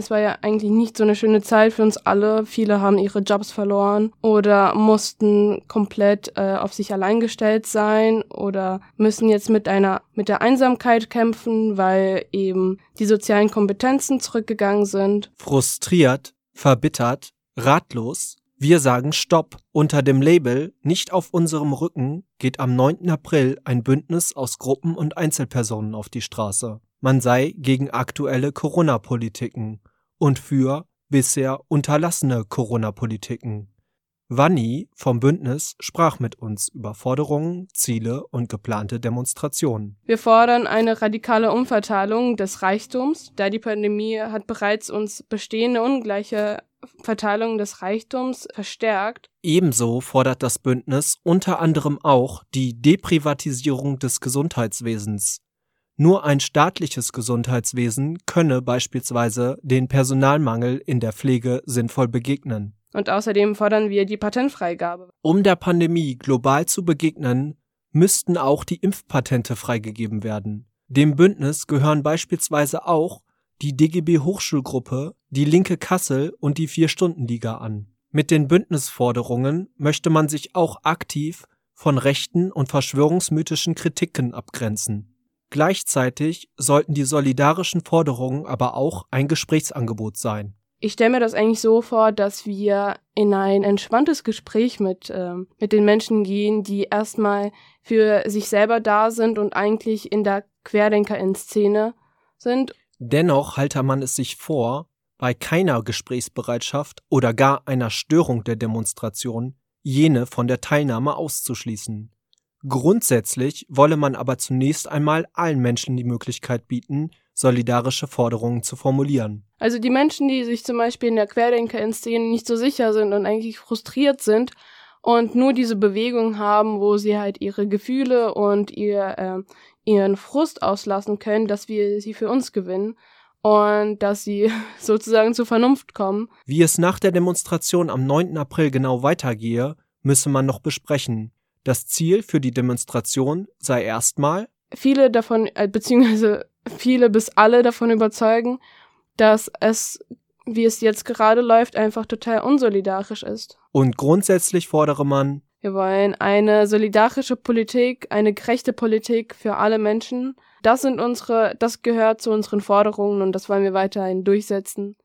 es war ja eigentlich nicht so eine schöne Zeit für uns alle. Viele haben ihre Jobs verloren oder mussten komplett äh, auf sich allein gestellt sein oder müssen jetzt mit einer mit der Einsamkeit kämpfen, weil eben die sozialen Kompetenzen zurückgegangen sind. Frustriert, verbittert, ratlos wir sagen Stopp. Unter dem Label Nicht auf unserem Rücken geht am 9. April ein Bündnis aus Gruppen und Einzelpersonen auf die Straße. Man sei gegen aktuelle Corona-Politiken und für bisher unterlassene Corona-Politiken. Wanni vom Bündnis sprach mit uns über Forderungen, Ziele und geplante Demonstrationen. Wir fordern eine radikale Umverteilung des Reichtums, da die Pandemie hat bereits uns bestehende ungleiche Verteilung des Reichtums verstärkt. Ebenso fordert das Bündnis unter anderem auch die Deprivatisierung des Gesundheitswesens. Nur ein staatliches Gesundheitswesen könne beispielsweise den Personalmangel in der Pflege sinnvoll begegnen. Und außerdem fordern wir die Patentfreigabe. Um der Pandemie global zu begegnen, müssten auch die Impfpatente freigegeben werden. Dem Bündnis gehören beispielsweise auch die DGB Hochschulgruppe, die Linke Kassel und die Vier-Stunden-Liga an. Mit den Bündnisforderungen möchte man sich auch aktiv von rechten und verschwörungsmythischen Kritiken abgrenzen. Gleichzeitig sollten die solidarischen Forderungen aber auch ein Gesprächsangebot sein. Ich stelle mir das eigentlich so vor, dass wir in ein entspanntes Gespräch mit, äh, mit den Menschen gehen, die erstmal für sich selber da sind und eigentlich in der Querdenker-Szene sind Dennoch halte man es sich vor, bei keiner Gesprächsbereitschaft oder gar einer Störung der Demonstration jene von der Teilnahme auszuschließen. Grundsätzlich wolle man aber zunächst einmal allen Menschen die Möglichkeit bieten, solidarische Forderungen zu formulieren. Also die Menschen, die sich zum Beispiel in der Querdenker-Szene nicht so sicher sind und eigentlich frustriert sind und nur diese Bewegung haben, wo sie halt ihre Gefühle und ihr, äh, ihren Frust auslassen können, dass wir sie für uns gewinnen und dass sie sozusagen zur Vernunft kommen. Wie es nach der Demonstration am 9. April genau weitergehe, müsse man noch besprechen. Das Ziel für die Demonstration sei erstmal viele davon, äh, beziehungsweise viele bis alle davon überzeugen, dass es, wie es jetzt gerade läuft, einfach total unsolidarisch ist. Und grundsätzlich fordere man wir wollen eine solidarische Politik, eine gerechte Politik für alle Menschen. Das sind unsere, das gehört zu unseren Forderungen und das wollen wir weiterhin durchsetzen.